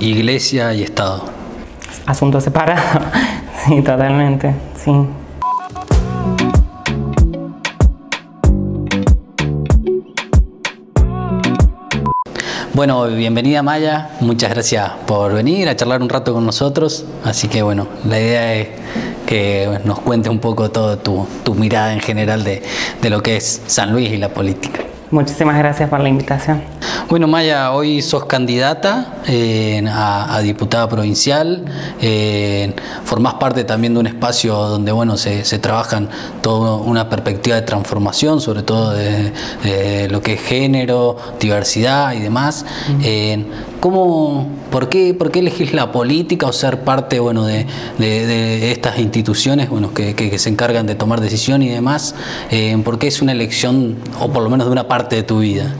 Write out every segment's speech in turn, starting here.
iglesia y Estado. Asunto separado, sí, totalmente, sí. Bueno, bienvenida Maya, muchas gracias por venir a charlar un rato con nosotros. Así que bueno, la idea es que nos cuente un poco toda tu, mirada en general de, de lo que es San Luis y la política. Muchísimas gracias por la invitación. Bueno, Maya, hoy sos candidata eh, a, diputada provincial, eh, formás parte también de un espacio donde bueno se, se trabajan toda una perspectiva de transformación, sobre todo de, lo que es género, diversidad y demás. Eh, ¿cómo, por, qué, ¿Por qué elegís la política o ser parte bueno, de, estas instituciones bueno, que, se encargan de tomar decisión y demás? ¿Por qué es una elección, o por lo menos de una parte de tu vida?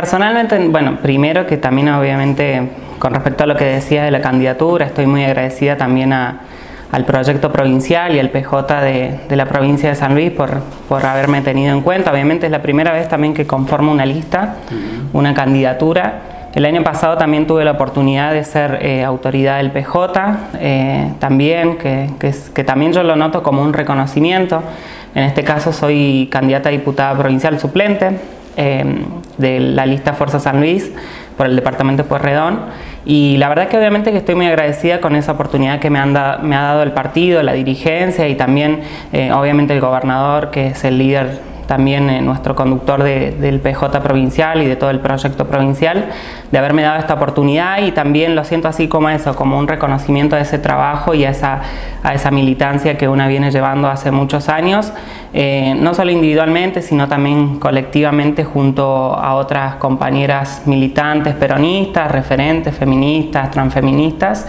Personalmente, bueno, primero que también obviamente con respecto a lo que decía de la candidatura, estoy muy agradecida también al proyecto provincial y al PJ de, la provincia de San Luis por, por, haberme tenido en cuenta. Obviamente es la primera vez también que conformo una lista, una candidatura. El año pasado también tuve la oportunidad de ser eh, autoridad del PJ, eh, también, que, que también yo lo noto como un reconocimiento. En este caso soy candidata a diputada provincial suplente Em, de la lista Fuerza San Luis por el departamento de Pueyrredón. Y la verdad que obviamente que estoy muy agradecida con esa oportunidad que me, me ha dado el partido, la dirigencia y también eh, obviamente el gobernador que es el líder también eh, nuestro conductor del PJ provincial y de todo el proyecto provincial, de haberme dado esta oportunidad y también lo siento así como eso, como un reconocimiento de ese trabajo y a esa, a esa militancia que una viene llevando hace muchos años, eh, no solo individualmente, sino también colectivamente junto a otras compañeras militantes peronistas, referentes, feministas, transfeministas.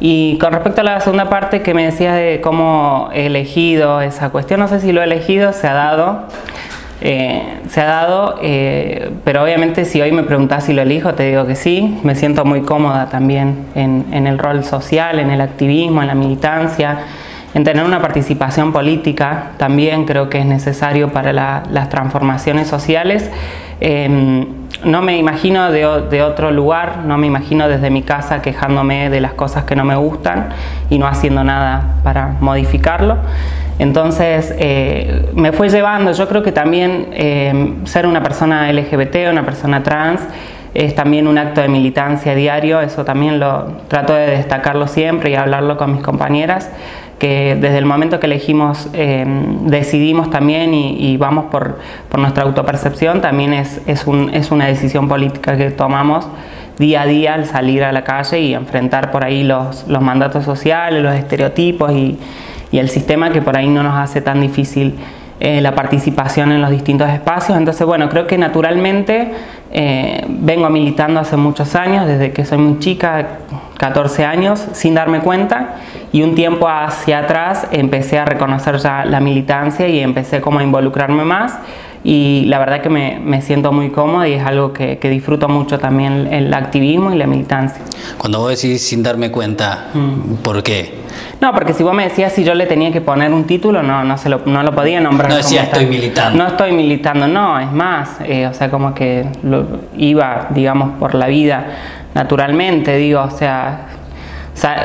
Y con respecto a la segunda parte que me decías de cómo he elegido esa cuestión, no sé si lo he elegido, se ha dado. Eh, se ha dado, eh, pero obviamente si hoy me preguntas si lo elijo, te digo que sí. Me siento muy cómoda también en, el rol social, en el activismo, en la militancia, en tener una participación política. También creo que es necesario para las transformaciones sociales. Em, no me imagino de, otro lugar, no me imagino desde mi casa quejándome de las cosas que no me gustan y no haciendo nada para modificarlo. Entonces eh, me fue llevando, yo creo que también eh, ser una persona LGBT, una persona trans, es también un acto de militancia diario, eso también lo trato de destacarlo siempre y hablarlo con mis compañeras, que desde el momento que elegimos, eh, decidimos también y, vamos por, nuestra autopercepción, también es, es, un, es una decisión política que tomamos día a día al salir a la calle y enfrentar por ahí los, los mandatos sociales, los estereotipos y, y el sistema que por ahí no nos hace tan difícil eh, la participación en los distintos espacios. Entonces, bueno, creo que naturalmente eh, vengo militando hace muchos años, desde que soy muy chica, 14 años, sin darme cuenta, y un tiempo hacia atrás empecé a reconocer ya la militancia y empecé como a involucrarme más y la verdad que me, me siento muy cómoda y es algo que, que, disfruto mucho también el activismo y la militancia. Cuando vos decís sin darme cuenta, mm. ¿por qué? No, porque si vos me decías si yo le tenía que poner un título, no, no, se lo, no lo podía nombrar. No decía estoy militando. No estoy militando, no, es más, eh, o sea, como que lo, iba, digamos, por la vida naturalmente, digo, o sea,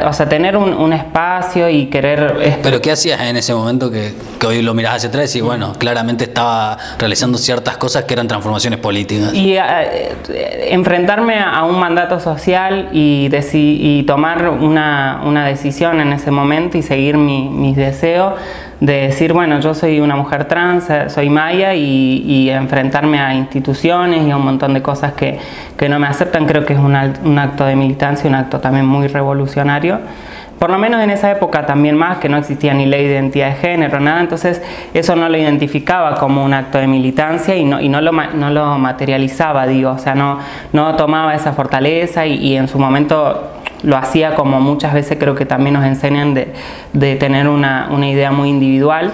o sea, tener un, espacio y querer... Pero ¿qué hacías en ese momento que, hoy lo miras hacia atrás y bueno, claramente estaba realizando ciertas cosas que eran transformaciones políticas? Y eh, enfrentarme a un mandato social y, y tomar una, una, decisión en ese momento y seguir mi, mis deseos de decir, bueno, yo soy una mujer trans, eh, soy maya y, enfrentarme a instituciones y a un montón de cosas que, que no me aceptan, creo que es un, acto de militancia, un acto también muy revolucionario. Por lo menos en esa época también más, que no existía ni ley de identidad de género, nada, entonces eso no lo identificaba como un acto de militancia y no, y no, lo, no lo materializaba, digo, o sea, no, no tomaba esa fortaleza y, y en su momento lo hacía como muchas veces creo que también nos enseñan de, tener una, idea muy individual,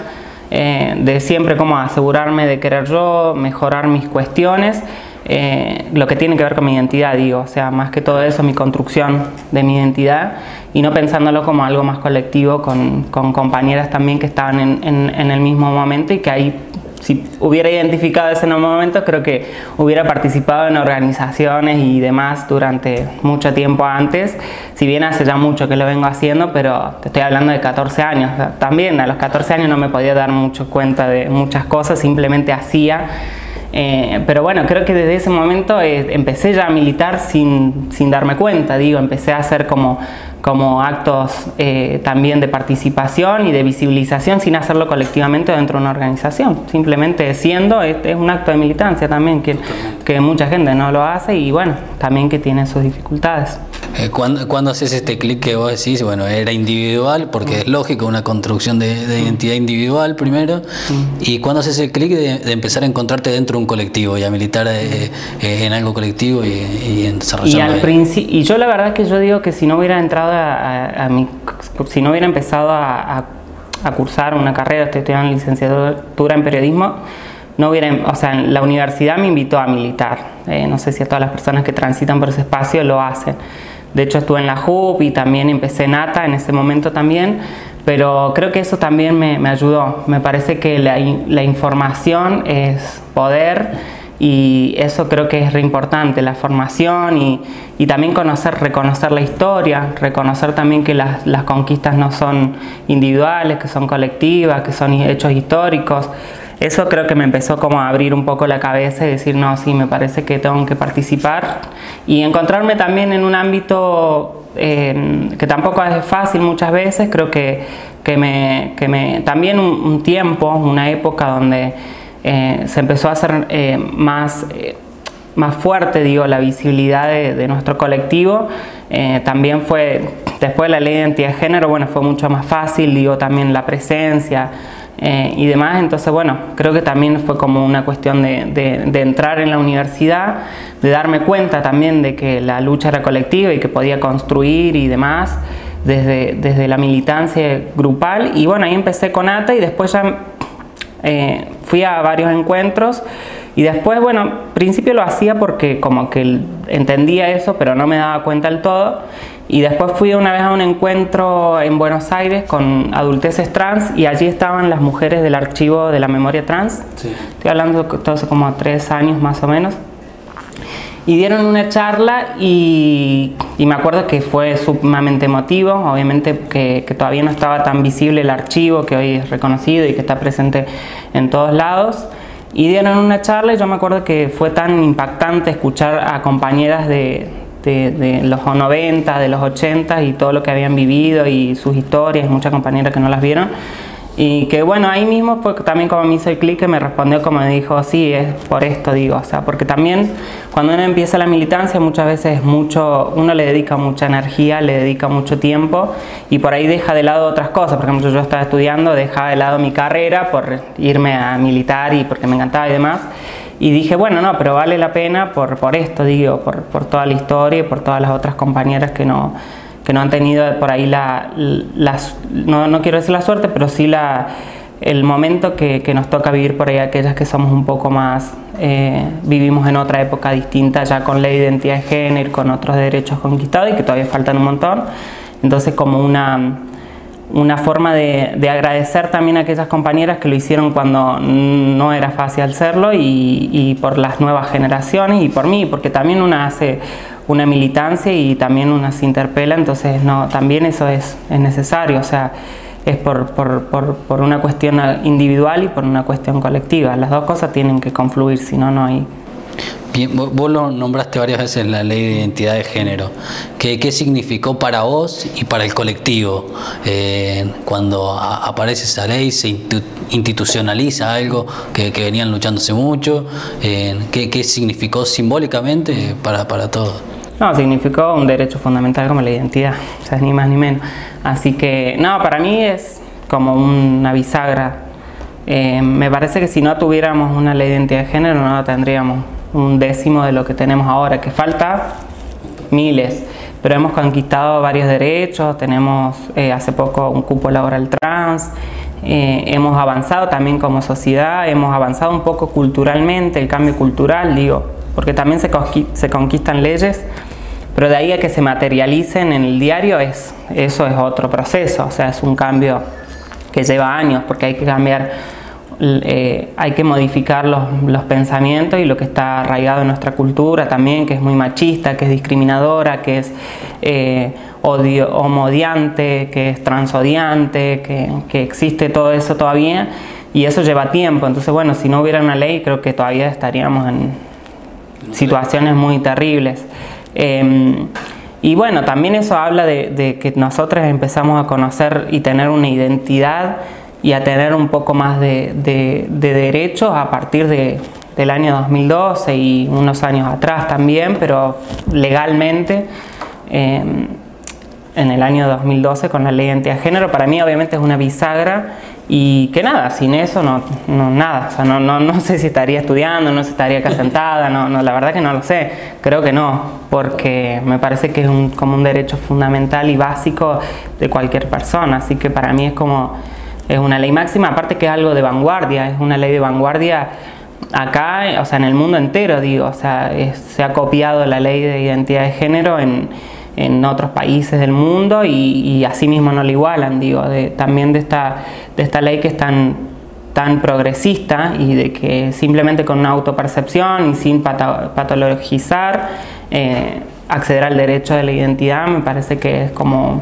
eh, de siempre como asegurarme de querer yo, mejorar mis cuestiones, eh, lo que tiene que ver con mi identidad, digo, o sea, más que todo eso, mi construcción de mi identidad y no pensándolo como algo más colectivo con, compañeras también que estaban en, en, el mismo momento y que ahí si hubiera identificado ese momento, creo que hubiera participado en organizaciones y demás durante mucho tiempo antes, si bien hace ya mucho que lo vengo haciendo, pero te estoy hablando de 14 años. También a los 14 años no me podía dar mucho cuenta de muchas cosas, simplemente hacía. Eh, pero bueno, creo que desde ese momento eh, empecé ya a militar sin, sin darme cuenta, digo, empecé a hacer como como actos eh, también de participación y de visibilización sin hacerlo colectivamente dentro de una organización. Simplemente siendo, es, es un acto de militancia también, que, que, mucha gente no lo hace y bueno, también que tiene sus dificultades. Eh, ¿Cuándo, haces este clic que vos decís? Bueno, era individual, porque es lógico, una construcción de, identidad individual primero. ¿Y cuándo haces el clic de, empezar a encontrarte dentro de un colectivo y a militar eh, en algo colectivo y, y en Y, al y yo la verdad es que yo digo que si no hubiera entrado a, mi, si no hubiera empezado a, cursar una carrera, estoy estudiando licenciatura en periodismo, no hubiera, o sea, la universidad me invitó a militar. Eh, no sé si a todas las personas que transitan por ese espacio lo hacen. De hecho, estuve en la JUP y también empecé en ATA en ese momento también, pero creo que eso también me, me ayudó. Me parece que la, la información es poder y eso creo que es re importante, la formación y, y, también conocer, reconocer la historia, reconocer también que las, las, conquistas no son individuales, que son colectivas, que son hechos históricos. Eso creo que me empezó como a abrir un poco la cabeza y decir, no, sí, me parece que tengo que participar y encontrarme también en un ámbito eh, que tampoco es fácil muchas veces, creo que, que, me, que me, también un, tiempo, una época donde eh, se empezó a hacer eh, más, eh, más fuerte digo, la visibilidad de, nuestro colectivo. también fue, después de la ley de identidad de género, bueno, fue mucho más fácil, digo, también la presencia. Y demás, entonces bueno, creo que también fue como una cuestión de, de, entrar en la universidad, de darme cuenta también de que la lucha era colectiva y que podía construir y demás desde, desde la militancia grupal. Y bueno, ahí empecé con ATA y después ya eh, fui a varios encuentros y después, bueno, al principio lo hacía porque como que entendía eso, pero no me daba cuenta del todo. Y después fui una vez a un encuentro en Buenos Aires con adulteces trans y allí estaban las mujeres del archivo de la memoria trans. Estoy hablando de hace como tres años más o menos y dieron una charla y, me acuerdo que fue sumamente emotivo, obviamente que, todavía no estaba tan visible el archivo que hoy es reconocido y que está presente en todos lados. Y dieron una charla y yo me acuerdo que fue tan impactante escuchar a compañeras de, de, de, los 90, de los 80 y todo lo que habían vivido y sus historias, muchas compañeras que no las vieron y que bueno, ahí mismo fue también como me hizo el clic que me respondió como me dijo, sí, es por esto digo, o sea, porque también cuando uno empieza la militancia muchas veces mucho, uno le dedica mucha energía, le dedica mucho tiempo y por ahí deja de lado otras cosas, por ejemplo yo estaba estudiando, dejaba de lado mi carrera por irme a militar y porque me encantaba y demás. Y dije, bueno, no, pero vale la pena por, por esto, digo, por, por toda la historia y por todas las otras compañeras que no, que no han tenido por ahí la, no, no, quiero decir la suerte, pero sí la, el momento que, que, nos toca vivir por ahí aquellas que somos un poco más, eh, vivimos en otra época distinta ya con la identidad de género, con otros derechos conquistados y que todavía faltan un montón. Entonces como una, una forma de, de, agradecer también a aquellas compañeras que lo hicieron cuando no era fácil hacerlo y, y por las nuevas generaciones y por mí, porque también una hace una militancia y también una se interpela, entonces no, también eso es, es necesario, o sea, es por, por, por, por, una cuestión individual y por una cuestión colectiva. Las dos cosas tienen que confluir, si no, no hay... Bien, vos lo nombraste varias veces la ley de identidad de género. ¿Qué, qué significó para vos y para el colectivo eh, cuando aparece esa ley, se institucionaliza algo que, que venían luchándose mucho? Eh, ¿qué, ¿qué, significó simbólicamente para, para todos? No, significó un derecho fundamental como la identidad, o sea, ni más ni menos. Así que, no, para mí es como una bisagra. Eh, me parece que si no tuviéramos una ley de identidad de género no tendríamos un décimo de lo que tenemos ahora, que falta miles, pero hemos conquistado varios derechos, tenemos eh, hace poco un cupo laboral trans, eh, hemos avanzado también como sociedad, hemos avanzado un poco culturalmente, el cambio cultural, digo, porque también se, se conquistan leyes pero de ahí a que se materialicen en el diario, es, eso es otro proceso, o sea, es un cambio que lleva años, porque hay que cambiar eh, hay que modificar los, los, pensamientos y lo que está arraigado en nuestra cultura también, que es muy machista, que es discriminadora, que es eh, odio, homodiante, que es transodiante, que, que existe todo eso todavía y eso lleva tiempo. Entonces, bueno, si no hubiera una ley, creo que todavía estaríamos en situaciones muy terribles. Em, y bueno, también eso habla de, que nosotros empezamos a conocer y tener una identidad y a tener un poco más de, derechos a partir del año 2012 y unos años atrás también, pero legalmente em, en el año 2012 con la ley de identidad de género, para mí obviamente es una bisagra y que nada, sin eso no, no nada, o sea, no, no, no, sé si estaría estudiando, no sé si estaría acá sentada, no, no, la verdad que no lo sé, creo que no, porque me parece que es un, como un derecho fundamental y básico de cualquier persona, así que para mí es como, es una ley máxima, aparte que es algo de vanguardia, es una ley de vanguardia acá, o sea, en el mundo entero, digo, o sea, se ha copiado la ley de identidad de género en en otros países del mundo y, así mismo no lo igualan, digo, también de esta, de esta ley que es tan, tan progresista y de que simplemente con una autopercepción y sin patologizar eh, acceder al derecho de la identidad me parece que es como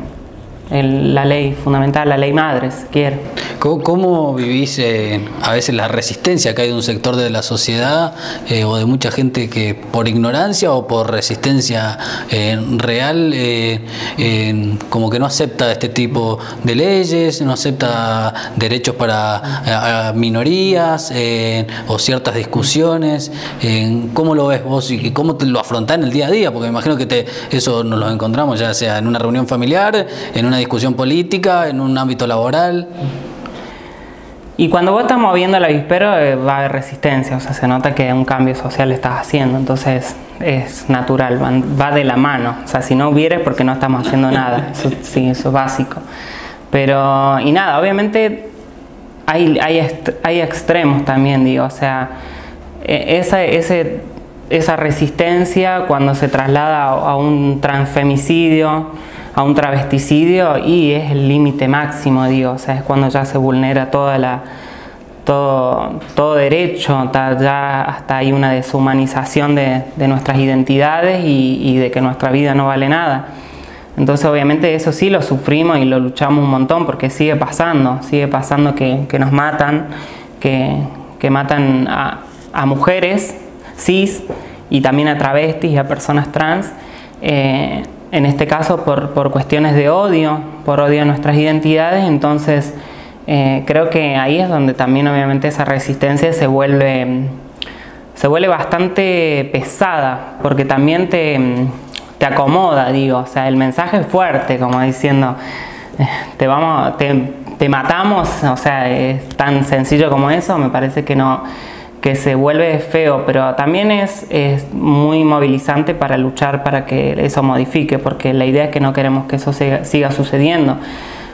la ley fundamental, la ley madre, si quiere. ¿Cómo, vivís eh, a veces la resistencia que hay de un sector de la sociedad eh, o de mucha gente que por ignorancia o por resistencia eh, real como que no acepta este tipo de leyes, no acepta derechos para minorías o ciertas discusiones? ¿Cómo lo ves vos y cómo te lo afrontás en el día a día? Porque me imagino que te, eso nos lo encontramos ya sea en una reunión familiar, en una discusión política, en un ámbito laboral. Y cuando vos estás moviendo el avispero eh, va a haber resistencia, o sea, se nota que un cambio social estás haciendo, entonces es natural, va de la mano, o sea, si no hubiera es porque no estamos haciendo nada, eso, sí, eso es básico. Pero, y nada, obviamente hay, hay, hay extremos también, digo, o sea, e, esa, ese, esa resistencia cuando se traslada a un transfemicidio, a un travesticidio y es el límite máximo, digo, o sea, es cuando ya se vulnera toda la, todo, todo derecho, ya hasta hay una deshumanización de, nuestras identidades y, de que nuestra vida no vale nada. Entonces obviamente eso sí lo sufrimos y lo luchamos un montón porque sigue pasando, sigue pasando que, nos matan, que, matan a, a, mujeres cis y también a travestis y a personas trans. Eh, en este caso por, por, cuestiones de odio, por odio a nuestras identidades, entonces eh, creo que ahí es donde también obviamente esa resistencia se vuelve, se vuelve bastante pesada, porque también te, te acomoda, digo, o sea, el mensaje es fuerte, como diciendo, eh, te, vamos, te, te matamos, o sea, es tan sencillo como eso, me parece que no que se vuelve feo, pero también es, es, muy movilizante para luchar para que eso modifique, porque la idea es que no queremos que eso siga, sucediendo.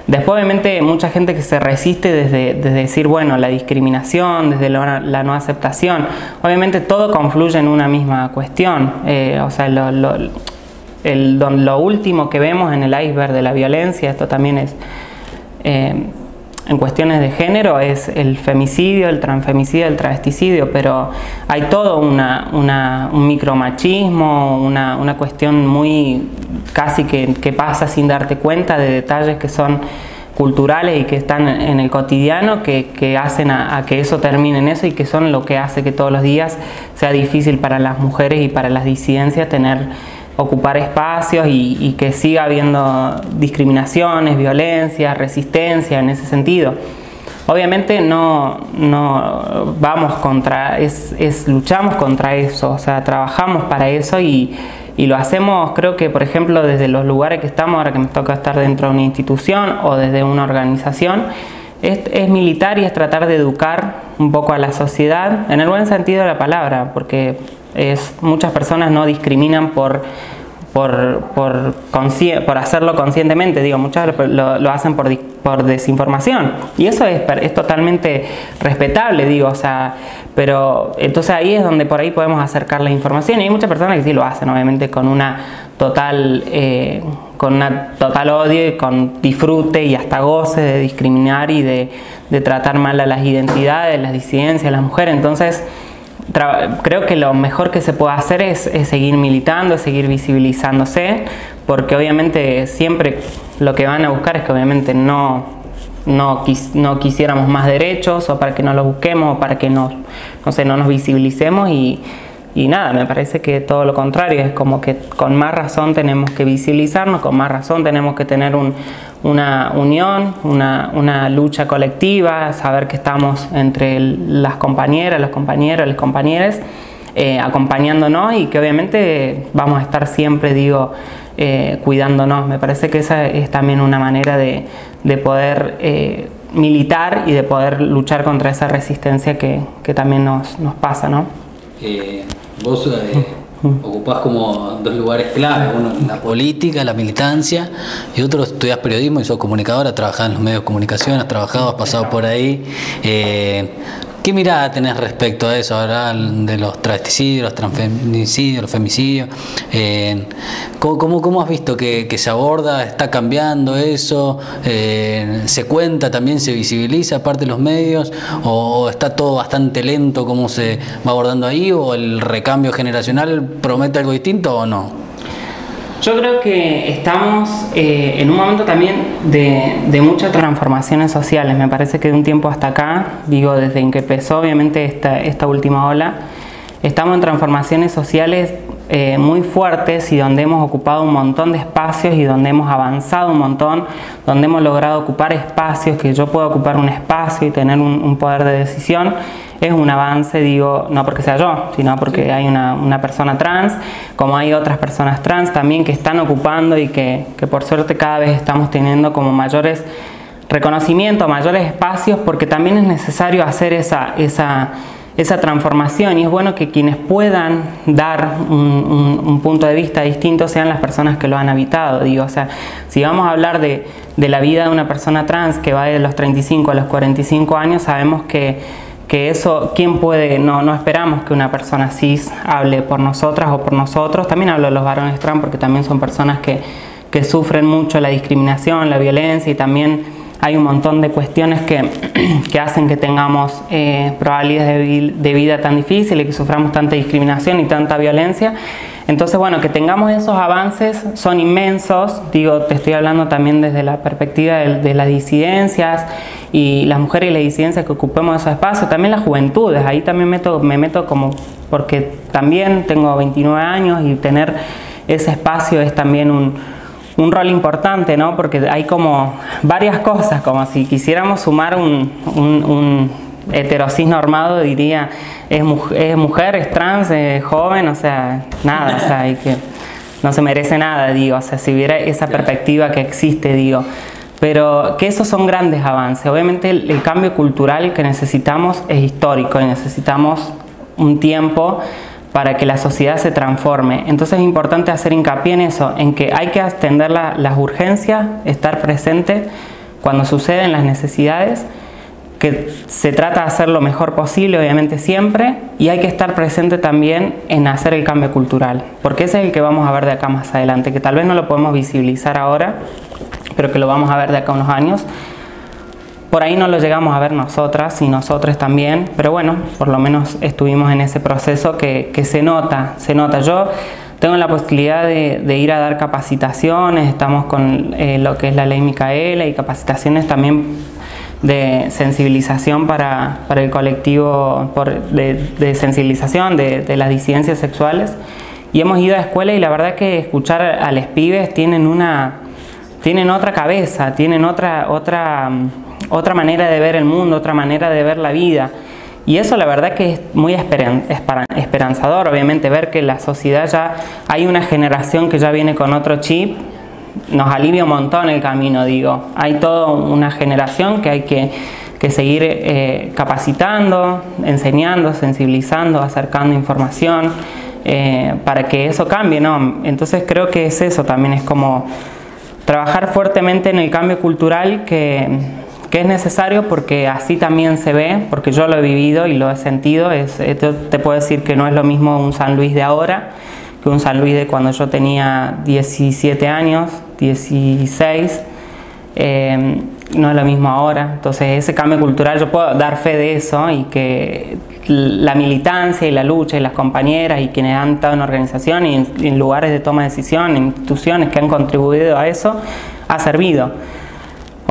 Después, obviamente, mucha gente que se resiste desde, decir, bueno, la discriminación, desde la no aceptación. Obviamente, todo confluye en una misma cuestión. Eh, o sea, lo, lo, lo, último que vemos en el iceberg de la violencia, esto también es. Eh, en cuestiones de género es el femicidio, el transfemicidio, el travesticidio, pero hay todo una, un micromachismo, una, una cuestión muy casi que, que, pasa sin darte cuenta de detalles que son culturales y que están en el cotidiano que, que hacen a, a, que eso termine en eso y que son lo que hace que todos los días sea difícil para las mujeres y para las disidencias tener ocupar espacios y, que siga habiendo discriminaciones, violencia, resistencia en ese sentido. Obviamente no, no vamos contra, es, es, luchamos contra eso, o sea, trabajamos para eso y, y, lo hacemos creo que por ejemplo desde los lugares que estamos, ahora que me toca estar dentro de una institución o desde una organización, es, es militar y es tratar de educar un poco a la sociedad, en el buen sentido de la palabra, porque es, muchas personas no discriminan por, por, por, por hacerlo conscientemente, digo, muchas lo, hacen por, por, desinformación. Y eso es, es, totalmente respetable, digo, o sea, pero entonces ahí es donde por ahí podemos acercar la información. Y hay muchas personas que sí lo hacen, obviamente, con una total... Eh, con una total odio y con disfrute y hasta goce de discriminar y de, de tratar mal a las identidades, las disidencias, las mujeres. Entonces, creo que lo mejor que se puede hacer es, seguir militando, seguir visibilizándose, porque obviamente siempre lo que van a buscar es que obviamente no, no, no quisiéramos más derechos o para que no los busquemos o para que no, no, sé, no nos visibilicemos y, y nada, me parece que todo lo contrario, es como que con más razón tenemos que visibilizarnos, con más razón tenemos que tener una unión, una, lucha colectiva, saber que estamos entre las compañeras, los compañeros, las compañeras, eh, acompañándonos y que obviamente vamos a estar siempre, digo, eh, cuidándonos. Me parece que esa es también una manera de, poder eh, militar y de poder luchar contra esa resistencia que, también nos, nos pasa, ¿no? Vos eh, ocupás como dos lugares clave, uno la política, la militancia, y otro estudias periodismo y sos comunicadora, trabajás en los medios de comunicación, has trabajado, has pasado por ahí. Eh, ¿Qué mirada tenés respecto a eso ahora de los travesticidios, los transfeminicidios, los femicidios? Eh, ¿cómo, has visto que, se aborda? ¿Está cambiando eso? Eh, ¿Se cuenta también, se visibiliza aparte de los medios? ¿O, está todo bastante lento cómo se va abordando ahí? ¿O el recambio generacional promete algo distinto o no? Yo creo que estamos eh, en un momento también de, muchas transformaciones sociales. Me parece que de un tiempo hasta acá, digo, desde que empezó obviamente esta, esta última ola, estamos en transformaciones sociales eh, muy fuertes y donde hemos ocupado un montón de espacios y donde hemos avanzado un montón, donde hemos logrado ocupar espacios, que yo pueda ocupar un espacio y tener un, poder de decisión, es un avance, digo, no porque sea yo, sino porque hay una, persona trans, como hay otras personas trans también que están ocupando y que, que por suerte cada vez estamos teniendo como mayores reconocimientos, mayores espacios, porque también es necesario hacer esa, esa esa transformación y es bueno que quienes puedan dar un, punto de vista distinto sean las personas que lo han habitado. Digo, o sea, si vamos a hablar de, la vida de una persona trans que va de los 35 a los 45 años, sabemos que, que eso, ¿quién puede? No, no esperamos que una persona cis hable por nosotras o por nosotros. También hablo de los varones trans porque también son personas que, que sufren mucho la discriminación, la violencia y también hay un montón de cuestiones que, hacen que tengamos eh, probabilidades de, vida tan difíciles, que suframos tanta discriminación y tanta violencia. Entonces, bueno, que tengamos esos avances son inmensos, digo, te estoy hablando también desde la perspectiva de, las disidencias y las mujeres y las disidencias que ocupemos esos espacios, también las juventudes, ahí también meto, me meto como, porque también tengo 29 años y tener ese espacio es también un, un rol importante, ¿no? Porque hay como varias cosas, como si quisiéramos sumar un, un, heterosis normado, diría, es, es, mujer, es trans, es joven, o sea, nada, o sea, hay que, no se merece nada, digo, o sea, si hubiera esa perspectiva que existe, digo. Pero que esos son grandes avances. Obviamente el cambio cultural que necesitamos es histórico y necesitamos un tiempo para que la sociedad se transforme. Entonces es importante hacer hincapié en eso, en que hay que atender las urgencias, estar presente cuando suceden las necesidades, que se trata de hacer lo mejor posible, obviamente siempre, y hay que estar presente también en hacer el cambio cultural, porque ese es el que vamos a ver de acá más adelante, que tal vez no lo podemos visibilizar ahora, pero que lo vamos a ver de acá unos años, por ahí no lo llegamos a ver nosotras y nosotros también, pero bueno, por lo menos estuvimos en ese proceso que, se nota, se nota. Yo tengo la posibilidad de, ir a dar capacitaciones, estamos con eh, lo que es la ley Micaela y capacitaciones también de sensibilización para, el colectivo de, sensibilización de, las disidencias sexuales. Y hemos ido a escuela y la verdad que escuchar a los pibes tienen una tienen otra cabeza, tienen otra, otra otra manera de ver el mundo, otra manera de ver la vida. Y eso la verdad que es muy esperanzador, obviamente, ver que la sociedad ya hay una generación que ya viene con otro chip, nos alivia un montón el camino, digo. Hay toda una generación que hay que, seguir eh, capacitando, enseñando, sensibilizando, acercando información, eh, para que eso cambie, ¿no? Entonces creo que es eso, también es como trabajar fuertemente en el cambio cultural que que es necesario porque así también se ve, porque yo lo he vivido y lo he sentido, es, te puedo decir que no es lo mismo un San Luis de ahora que un San Luis de cuando yo tenía 17 años, 16, eh, no es lo mismo ahora. Entonces ese cambio cultural yo puedo dar fe de eso y que la militancia y la lucha y las compañeras y quienes han estado en organizaciones y en, lugares de toma de decisión, en instituciones que han contribuido a eso, ha servido.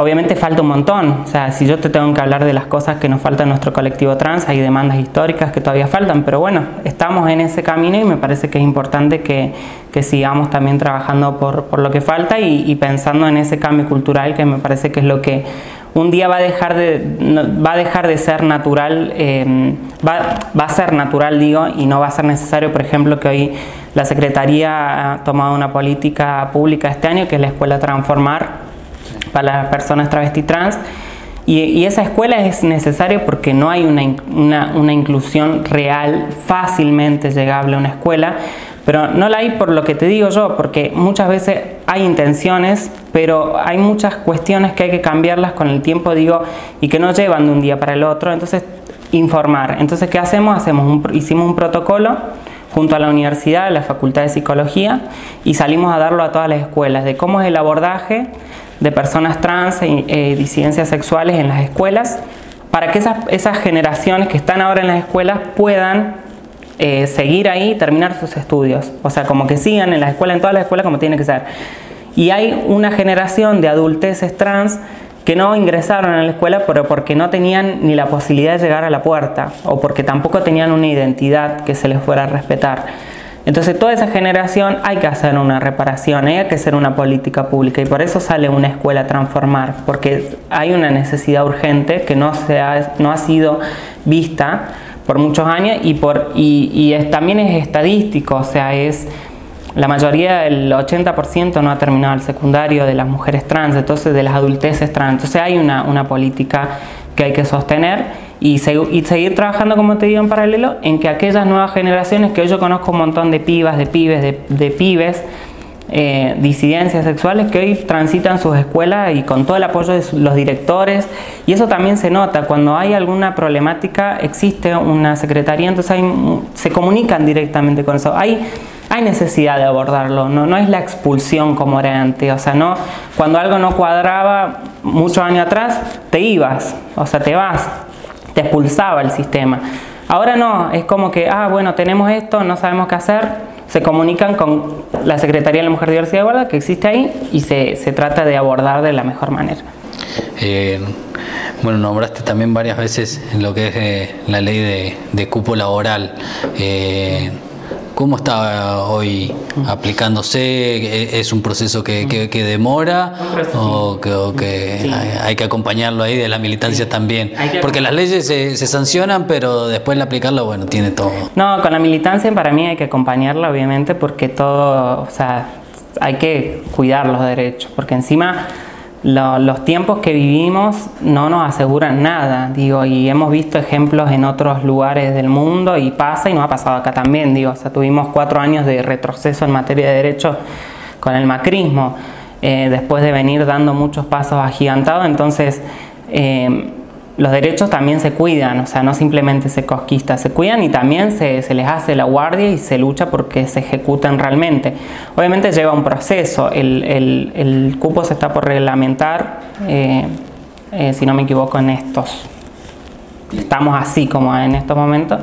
Obviamente falta un montón, o sea, si yo te tengo que hablar de las cosas que nos faltan en nuestro colectivo trans, hay demandas históricas que todavía faltan, pero bueno, estamos en ese camino y me parece que es importante que, que sigamos también trabajando por, por lo que falta y, pensando en ese cambio cultural que me parece que es lo que un día va a dejar de, va a dejar de ser natural, eh, va, va, a ser natural, digo, y no va a ser necesario, por ejemplo, que hoy la Secretaría ha tomado una política pública este año, que es la Escuela Transformar, para las personas travesti trans. Y, esa escuela es necesaria porque no hay una, una, inclusión real, fácilmente llegable a una escuela, pero no la hay por lo que te digo yo, porque muchas veces hay intenciones, pero hay muchas cuestiones que hay que cambiarlas con el tiempo, digo, y que no llevan de un día para el otro. Entonces, informar. Entonces, ¿qué hacemos? hacemos hicimos un protocolo junto a la universidad, la Facultad de Psicología, y salimos a darlo a todas las escuelas, de cómo es el abordaje de personas trans e eh, disidencias sexuales en las escuelas, para que esas, esas, generaciones que están ahora en las escuelas puedan eh, seguir ahí y terminar sus estudios. O sea, como que sigan en la escuela, en todas las escuelas como tiene que ser. Y hay una generación de adulteces trans que no ingresaron a la escuela pero porque no tenían ni la posibilidad de llegar a la puerta o porque tampoco tenían una identidad que se les fuera a respetar. Entonces toda esa generación hay que hacer una reparación, hay que hacer una política pública y por eso sale una escuela transformar, porque hay una necesidad urgente que no, se ha, no ha sido vista por muchos años y, por, y, también es estadístico, o sea, es la mayoría, el 80% no ha terminado el secundario de las mujeres trans, entonces de las adulteces trans, entonces hay una, una política que hay que sostener y, seguir trabajando, como te digo, en paralelo, en que aquellas nuevas generaciones, que hoy yo conozco un montón de pibas, de pibes, de, pibes, eh, disidencias sexuales que hoy transitan sus escuelas y con todo el apoyo de los directores y eso también se nota. Cuando hay alguna problemática existe una secretaría entonces se comunican directamente con eso. Hay hay necesidad de abordarlo, no, no es la expulsión como era antes, o sea, no, cuando algo no cuadraba muchos años atrás, te ibas, o sea, te vas, te expulsaba el sistema. Ahora no, es como que, ah, bueno, tenemos esto, no sabemos qué hacer, se comunican con la Secretaría de la Mujer, Diversidad y Igualdad que existe ahí y se, se trata de abordar de la mejor manera. Eh, bueno, nombraste también varias veces lo que es eh, la ley de, de cupo laboral. Eh, ¿Cómo está hoy aplicándose? ¿Es un proceso que, demora o que, hay, que acompañarlo ahí de la militancia también? Porque las leyes se, sancionan, pero después de aplicarlo, bueno, tiene todo. No, con la militancia para mí hay que acompañarla, obviamente, porque todo, o sea, hay que cuidar los derechos, porque encima los tiempos que vivimos no nos aseguran nada, digo, y hemos visto ejemplos en otros lugares del mundo y pasa y nos ha pasado acá también, digo, o sea, tuvimos cuatro años de retroceso en materia de derechos con el macrismo, eh, después de venir dando muchos pasos agigantados, entonces eh, los derechos también se cuidan, o sea, no simplemente se conquista, se cuidan y también se, les hace la guardia y se lucha porque se ejecuten realmente. Obviamente lleva un proceso, el, cupo se está por reglamentar, eh, eh, si no me equivoco, en estos. Estamos así como en estos momentos.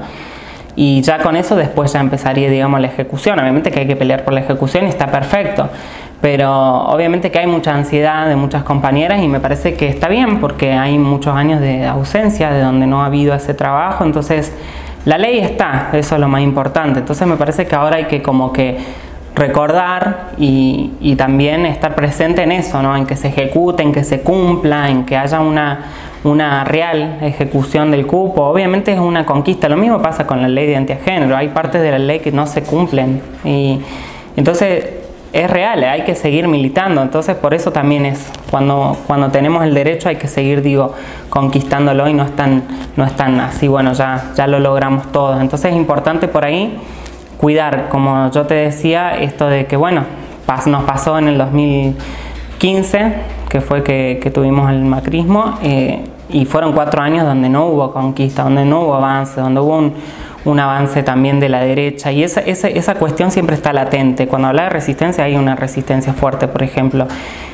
Y ya con eso después ya empezaría, digamos, la ejecución. Obviamente que hay que pelear por la ejecución y está perfecto pero obviamente que hay mucha ansiedad de muchas compañeras y me parece que está bien porque hay muchos años de ausencia de donde no ha habido ese trabajo, entonces la ley está, eso es lo más importante, entonces me parece que ahora hay que como que recordar y, también estar presente en eso, ¿no? en que se ejecute, en que se cumpla, en que haya una, una real ejecución del cupo. Obviamente es una conquista, lo mismo pasa con la ley de antigénero, hay partes de la ley que no se cumplen. Y entonces es real, hay que seguir militando, entonces por eso también es, cuando, cuando tenemos el derecho hay que seguir, digo, conquistándolo y no es tan, no es así, bueno, ya, ya lo logramos todo. Entonces es importante por ahí cuidar, como yo te decía, esto de que, bueno, nos pasó en el 2015, que fue que, tuvimos el macrismo, eh, y fueron cuatro años donde no hubo conquista, donde no hubo avance, donde hubo un, un avance también de la derecha y esa, esa, esa, cuestión siempre está latente. Cuando habla de resistencia hay una resistencia fuerte, por ejemplo.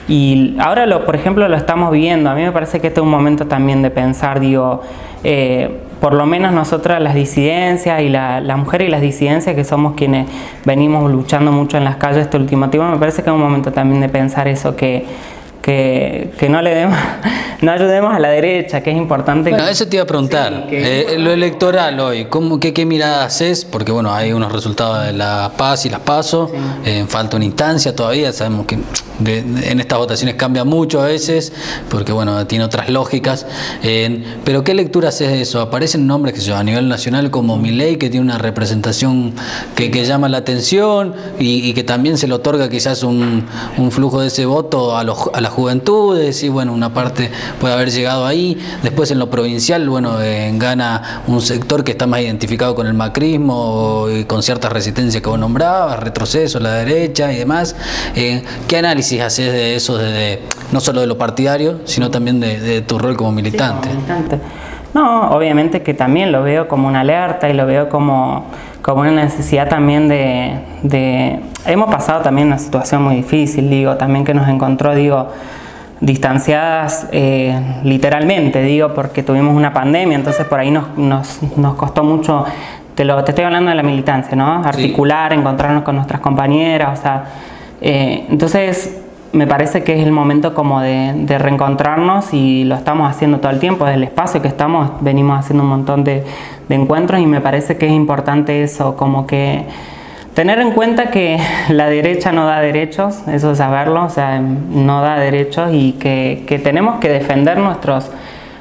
Y ahora, lo, por ejemplo, lo estamos viendo. A mí me parece que este es un momento también de pensar, digo, eh, por lo menos nosotras las disidencias y la, las mujeres y las disidencias que somos quienes venimos luchando mucho en las calles este último tiempo, me parece que es un momento también de pensar eso, que que, que, no le demos, no ayudemos a la derecha, que es importante. Bueno, eso te iba a preguntar. eh, lo electoral hoy, ¿cómo, qué, ¿qué mirada haces? Porque bueno, hay unos resultados de la paz y las paso, sí. eh, falta una instancia todavía, sabemos que de, de, en estas votaciones cambia mucho a veces, porque bueno, tiene otras lógicas. Eh, pero ¿qué lectura haces de eso? Aparecen nombres que yo, a nivel nacional como Milei, que tiene una representación que, que llama la atención y, y, que también se le otorga quizás un, un flujo de ese voto a, los, a las juventudes y bueno, una parte puede haber llegado ahí. Después en lo provincial, bueno, gana un sector que está más identificado con el macrismo y con ciertas resistencias que vos nombrabas, retroceso, la derecha y demás. Eh, ¿Qué análisis haces de eso, desde, no solo de lo partidario, sino también de, de tu rol como militante. No, obviamente que también lo veo como una alerta y lo veo como, como una necesidad también de, de, Hemos pasado también una situación muy difícil, digo, también que nos encontró, digo, distanciadas eh, literalmente, digo, porque tuvimos una pandemia, entonces por ahí nos, nos, nos costó mucho, te, lo, te estoy hablando de la militancia, ¿no? Articular, sí. encontrarnos con nuestras compañeras, o sea, eh, entonces me parece que es el momento como de, reencontrarnos y lo estamos haciendo todo el tiempo, desde el espacio que estamos venimos haciendo un montón de, de encuentros y me parece que es importante eso, como que tener en cuenta que la derecha no da derechos, eso es saberlo, o sea, no da derechos y que, que tenemos que defender nuestros,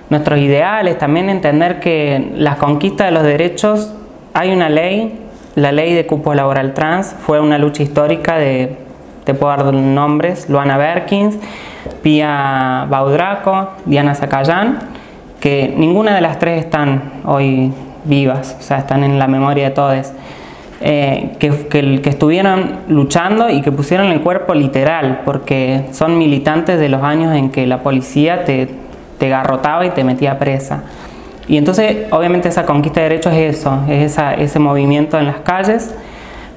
nuestros ideales, también entender que las conquistas de los derechos, hay una ley, la ley de cupo laboral trans, fue una lucha histórica de te puedo dar nombres, Luana Berkins, Pia Baudraco, Diana Zacayán, que ninguna de las tres están hoy vivas, o sea, están en la memoria de todos, eh, que, que, que, estuvieron luchando y que pusieron el cuerpo literal, porque son militantes de los años en que la policía te, te garrotaba y te metía presa. Y entonces, obviamente, esa conquista de derechos es eso, es esa, ese movimiento en las calles,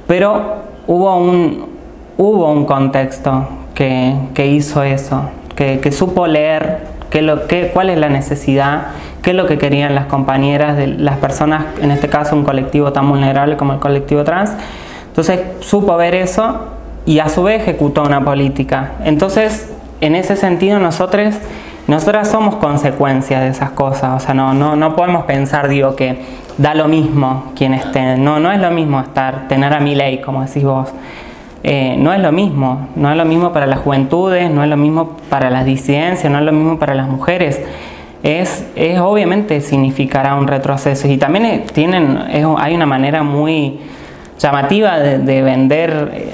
pero hubo un, hubo un contexto que, que hizo eso, que, que supo leer qué lo, qué, cuál es la necesidad, qué es lo que querían las compañeras de las personas, en este caso un colectivo tan vulnerable como el colectivo trans. Entonces supo ver eso y a su vez ejecutó una política. Entonces, en ese sentido, nosotros, nosotras somos consecuencia de esas cosas. O sea, no, no, no podemos pensar, digo, que da lo mismo quien esté. No, no es lo mismo estar, tener a mi ley, como decís vos eh, no es lo mismo, no es lo mismo para las juventudes, no es lo mismo para las disidencias, no es lo mismo para las mujeres. Es, es obviamente significará un retroceso y también tienen, es, hay una manera muy llamativa de, de, vender, eh,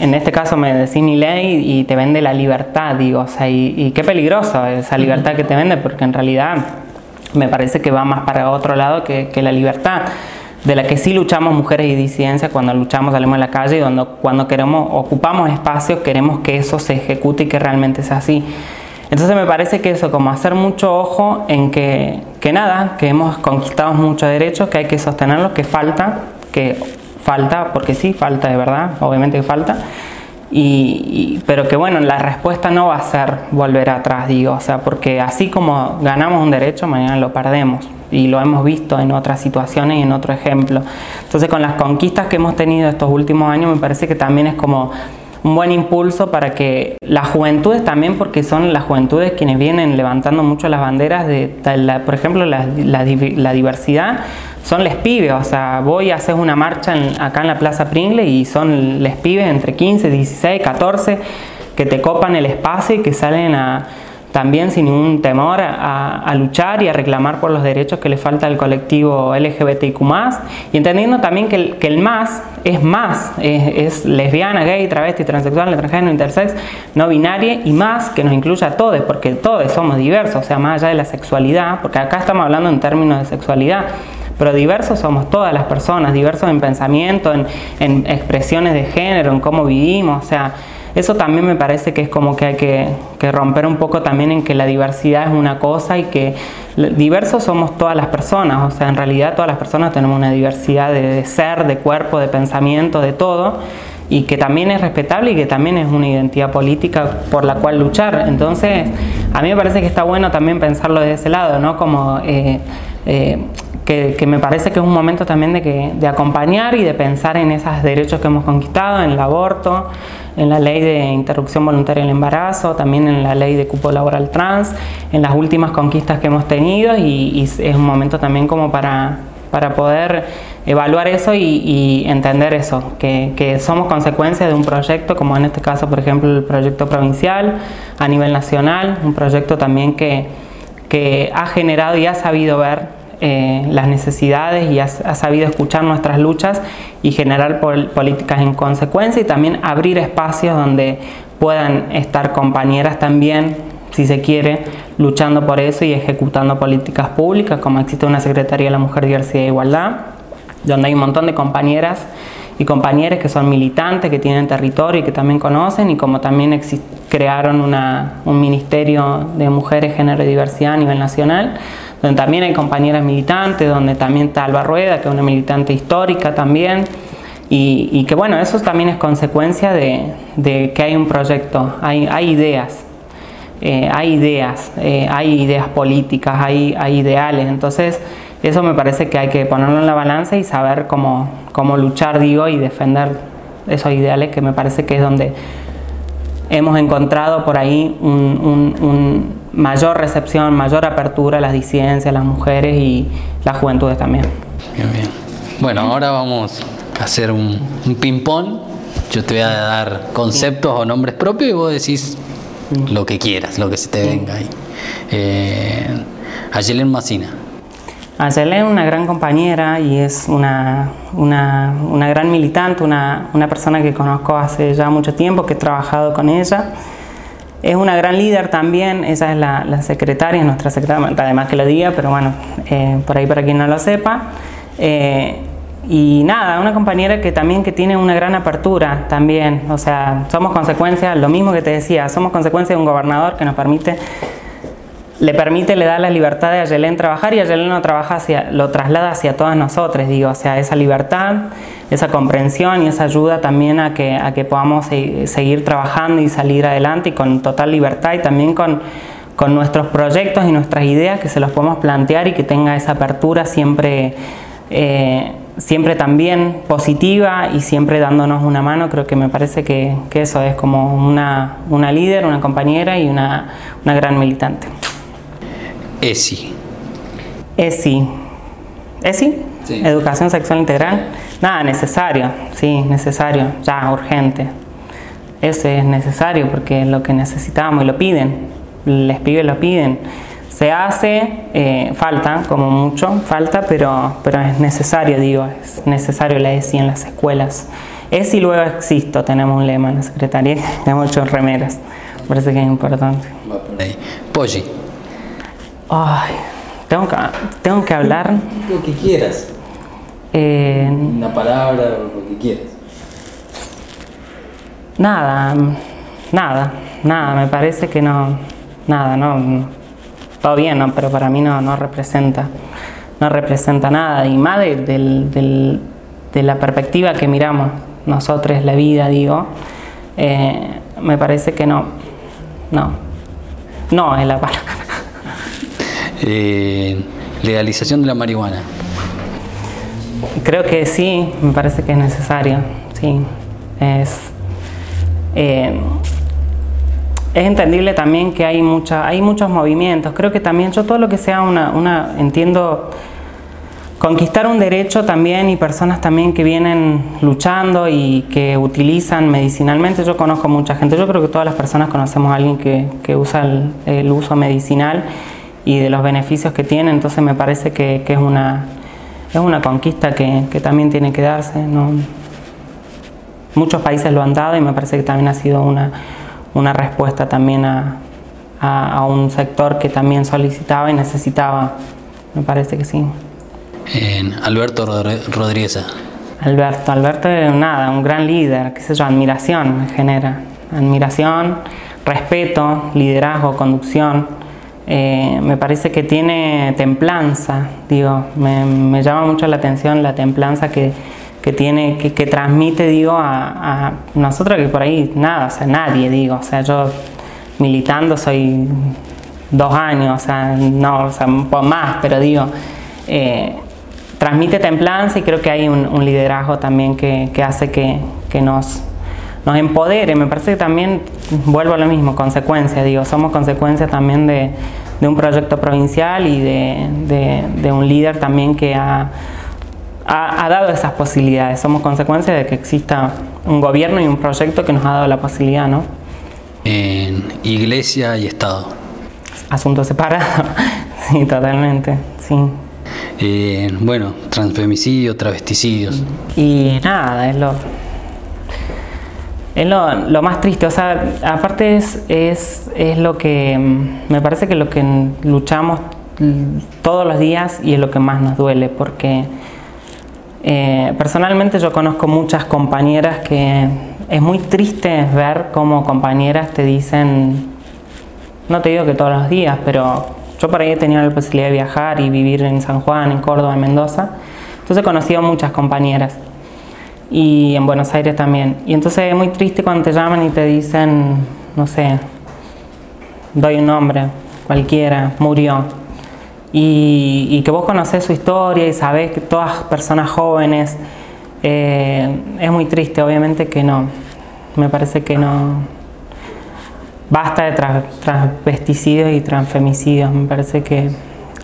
en este caso me decís mi ley y te vende la libertad, digo, o sea, y, y qué peligroso esa libertad que te vende porque en realidad me parece que va más para otro lado que, que la libertad de la que sí luchamos mujeres y disidencias cuando luchamos, salimos a la calle y cuando, queremos, ocupamos espacios, queremos que eso se ejecute y que realmente sea así. Entonces me parece que eso, como hacer mucho ojo en que, que nada, que hemos conquistado muchos derechos, que hay que sostenerlos, que falta, que falta, porque sí, falta de verdad, obviamente que falta, y, y, pero que bueno, la respuesta no va a ser volver atrás, digo, o sea, porque así como ganamos un derecho, mañana lo perdemos y lo hemos visto en otras situaciones y en otro ejemplo. Entonces con las conquistas que hemos tenido estos últimos años me parece que también es como un buen impulso para que las juventudes también, porque son las juventudes quienes vienen levantando mucho las banderas de, de la, por ejemplo, la, la, la, diversidad, son les pibes, o sea, voy a hacer una marcha en, acá en la Plaza Pringle y son les pibes entre 15, 16, 14 que te copan el espacio y que salen a, también sin ningún temor a, a, luchar y a reclamar por los derechos que le falta al colectivo LGBTIQ+, y entendiendo también que el, que el más es más, es, es, lesbiana, gay, travesti, transexual, transgénero, intersex, no binaria y más que nos incluya a todos, porque todos somos diversos, o sea, más allá de la sexualidad, porque acá estamos hablando en términos de sexualidad, pero diversos somos todas las personas, diversos en pensamiento, en, en expresiones de género, en cómo vivimos, o sea, eso también me parece que es como que hay que, romper un poco también en que la diversidad es una cosa y que diversos somos todas las personas, o sea, en realidad todas las personas tenemos una diversidad de, de ser, de cuerpo, de pensamiento, de todo y que también es respetable y que también es una identidad política por la cual luchar. Entonces, a mí me parece que está bueno también pensarlo de ese lado, ¿no? Como eh, eh, que, que, me parece que es un momento también de, que, de acompañar y de pensar en esos derechos que hemos conquistado, en el aborto, en la ley de interrupción voluntaria del embarazo, también en la ley de cupo laboral trans, en las últimas conquistas que hemos tenido y, y es un momento también como para, para poder evaluar eso y, entender eso, que, somos consecuencia de un proyecto, como en este caso, por ejemplo, el proyecto provincial a nivel nacional, un proyecto también que, que ha generado y ha sabido ver eh, las necesidades y ha, sabido escuchar nuestras luchas y generar políticas en consecuencia y también abrir espacios donde puedan estar compañeras también, si se quiere, luchando por eso y ejecutando políticas públicas, como existe una Secretaría de la Mujer, Diversidad e Igualdad donde hay un montón de compañeras y compañeros que son militantes, que tienen territorio y que también conocen, y como también crearon un Ministerio de Mujeres, Género y Diversidad a nivel nacional, donde también hay compañeras militantes, donde también está Alba Rueda, que es una militante histórica también, y, que bueno, eso también es consecuencia de, que hay un proyecto, hay, ideas, eh, hay ideas, eh, hay ideas políticas, hay, hay ideales, entonces eso me parece que hay que ponerlo en la balanza y saber cómo, cómo luchar, digo, y defender esos ideales que me parece que es donde hemos encontrado por ahí un, mayor recepción, mayor apertura a las disidencias, las mujeres y las juventudes también. Bien, bien. Bueno, ahora vamos a hacer un, ping-pong. Yo te voy a dar conceptos o nombres propios y vos decís lo que quieras, lo que se te venga ahí. Eh, Ayelen Macina. Ayelen es una gran compañera y es una, una, una gran militante, una, una, persona que conozco hace ya mucho tiempo, que he trabajado con ella. Es una gran líder también, ella es la, la secretaria, nuestra secretaria, además que lo diga, pero bueno, eh, por ahí para quien no lo sepa. Eh, y nada, una compañera que también que tiene una gran apertura también, o sea, somos consecuencia, lo mismo que te decía, somos consecuencia de un gobernador que nos permite le permite, le da la libertad de Ayelén trabajar y Ayelén lo, lo traslada hacia todas nosotros, digo, o sea, esa libertad, esa comprensión y esa ayuda también a que, a que podamos seguir trabajando y salir adelante y con total libertad y también con, con nuestros proyectos y nuestras ideas que se los podemos plantear y que tenga esa apertura siempre, eh, siempre también positiva y siempre dándonos una mano. Creo que me parece que, que eso es como una, una líder, una compañera y una, una gran militante. ESI. ESI. ¿ESI? Sí. Educación sexual integral. Nada, necesario, sí, necesario, ya, urgente. Ese es necesario porque es lo que necesitamos y lo piden. Les pibes lo piden. Se hace, eh, falta, como mucho, falta, pero, pero es necesario, digo, es necesario la ESI en las escuelas. ESI luego existo, tenemos un lema en la Secretaría, tenemos ocho remeras. Parece que es importante. Polly. Ay, tengo que, tengo que hablar. Lo que quieras. Eh, Una palabra o lo que quieras. Nada, nada, nada, me parece que no, nada, no, todo bien, ¿no? pero para mí no, no representa, no representa nada, y más de, de la perspectiva que miramos nosotros la vida, digo, eh, me parece que no, no, no es la palabra. Eh, legalización de la marihuana. Creo que sí, me parece que es necesario, sí. Es, eh, es entendible también que hay, mucha, hay muchos movimientos. Creo que también yo todo lo que sea una, una, entiendo, conquistar un derecho también y personas también que vienen luchando y que utilizan medicinalmente. Yo conozco mucha gente, yo creo que todas las personas conocemos a alguien que, que usa el, el uso medicinal y de los beneficios que tiene, entonces me parece que, es, una, es una conquista que, también tiene que darse. ¿no? Muchos países lo han dado y me parece que también ha sido una, una respuesta también a, a, un sector que también solicitaba y necesitaba, me parece que sí. Alberto Rodríguez. Alberto, Alberto nada, un gran líder, qué sé yo, admiración me genera, admiración, respeto, liderazgo, conducción. Eh, me parece que tiene templanza, digo, me, llama mucho la atención la templanza que, tiene, que, transmite, digo, a, nosotros que por ahí nada, o sea, nadie, digo, o sea, yo militando soy dos años, o sea, no, o sea, un poco más, pero digo, eh, transmite templanza y creo que hay un, liderazgo también que, hace que, nos, nos empodere. Me parece que también, vuelvo a lo mismo, consecuencia, digo, somos consecuencia también de, un proyecto provincial y de, un líder también que ha, ha, dado esas posibilidades. Somos consecuencia de que exista un gobierno y un proyecto que nos ha dado la posibilidad, ¿no? En iglesia y Estado. Asunto separado, sí, totalmente, sí. Eh, bueno, transfemicidio, travesticidios. Y nada, es lo, es lo, más triste. O sea, aparte es, es, lo que mm, me parece que lo que luchamos todos los días y es lo que más nos duele, porque eh, personalmente yo conozco muchas compañeras que es muy triste ver cómo compañeras te dicen, no te digo que todos los días, pero yo por ahí he tenido la posibilidad de viajar y vivir en San Juan, en Córdoba, en Mendoza. Entonces he conocido muchas compañeras. Y en Buenos Aires también. Y entonces es muy triste cuando te llaman y te dicen, no sé, doy un nombre, cualquiera, murió. Y, que vos conocés su historia y sabés que todas personas jóvenes, eh, es muy triste, obviamente que no. Me parece que no, basta de transvesticidios y transfemicidios. Me parece que,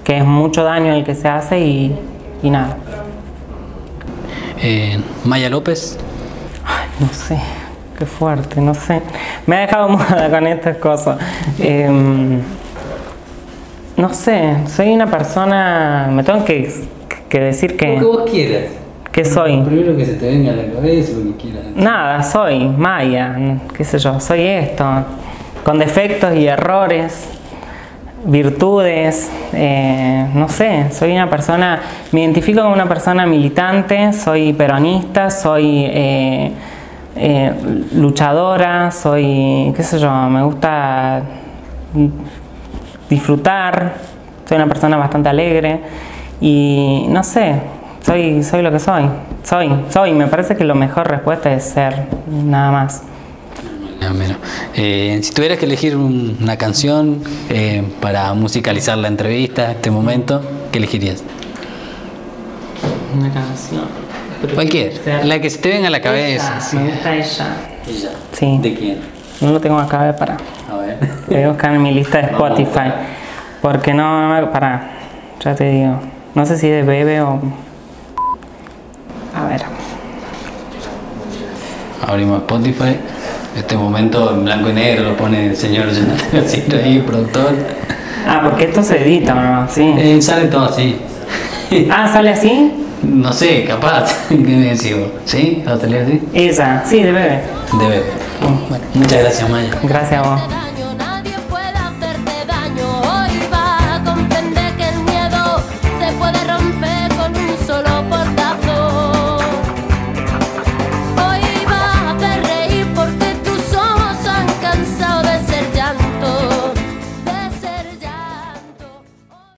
es mucho daño el que se hace y, nada. Eh, Maya López. Ay, no sé, qué fuerte, no sé. Me ha dejado muda con estas cosas. Em, no sé, soy una persona. Me tengo que, decir que. Lo que vos quieras. ¿Qué soy? primero que se te venga a la cabeza, lo que quieras. Nada, soy Maya, qué sé yo, soy esto con defectos y errores, virtudes, eh, no sé, soy una persona, me identifico como una persona militante, soy peronista, soy eh, eh, luchadora, soy, qué sé yo, me gusta disfrutar, soy una persona bastante alegre y no sé, soy, soy lo que soy, soy, soy, me parece que la mejor respuesta es ser, nada más. Eh, si tuvieras que elegir una canción eh, para musicalizar la entrevista, este momento, ¿qué elegirías? Una canción. Cualquier, la que se te venga a la cabeza. Me gusta ella. ¿Ella? Sí. ¿De quién? No lo tengo acá, para. A ver. Voy a buscar en mi lista de Spotify. Porque no, para, ya te digo. No sé si de Bebe o. A ver. Abrimos Spotify. Este momento en blanco y negro lo pone el señor Jonathan ahí, productor. Ah, porque esto se edita, ¿no? Sí. Eh, sale todo así. ah, ¿sale así? No sé, capaz. ¿Qué me decís ¿Sí? ¿Va a salir así? Esa, sí, de bebé. De bebé. Muchas gracias, Maya. Gracias a vos.